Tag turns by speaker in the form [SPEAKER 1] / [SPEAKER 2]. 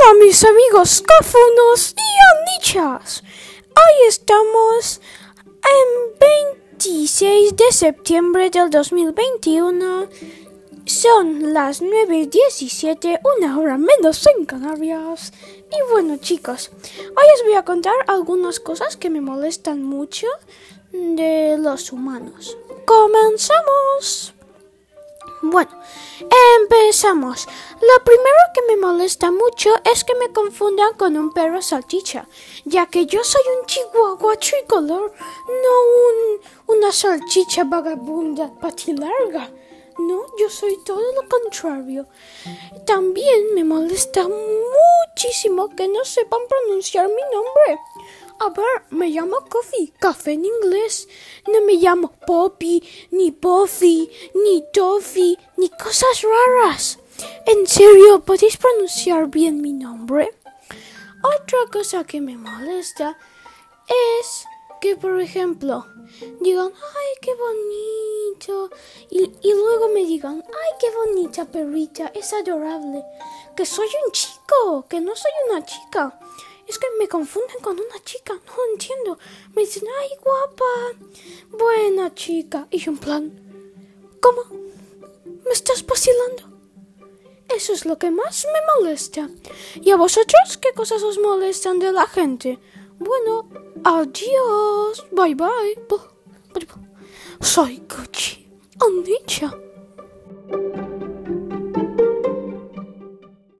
[SPEAKER 1] Hola mis amigos cafunos y anichas. Hoy estamos en 26 de septiembre del 2021. Son las 9.17, una hora menos en Canarias. Y bueno chicos, hoy os voy a contar algunas cosas que me molestan mucho de los humanos. ¡Comenzamos! Bueno, empezamos. Lo primero que me molesta mucho es que me confundan con un perro salchicha, ya que yo soy un chihuahua tricolor, no un, una salchicha vagabunda patilarga. No, yo soy todo lo contrario. También me molesta muchísimo que no sepan pronunciar mi nombre. A ver, me llamo Coffee, café en inglés. No me llamo Poppy, ni Puffy, ni Toffee, ni cosas raras. En serio, ¿podéis pronunciar bien mi nombre? Otra cosa que me molesta es que, por ejemplo, digan, ay, qué bonito. Y, y, luego me digan, ay, qué bonita perrita, es adorable. Que soy un chico, que no soy una chica. Es que me confunden con una chica, no entiendo. Me dicen, ay, guapa, buena chica. Y yo en plan, ¿cómo? ¿Me estás vacilando? Eso es lo que más me molesta. ¿Y a vosotros qué cosas os molestan de la gente? Bueno, adiós. Bye bye. Soy Gucci. Anicha.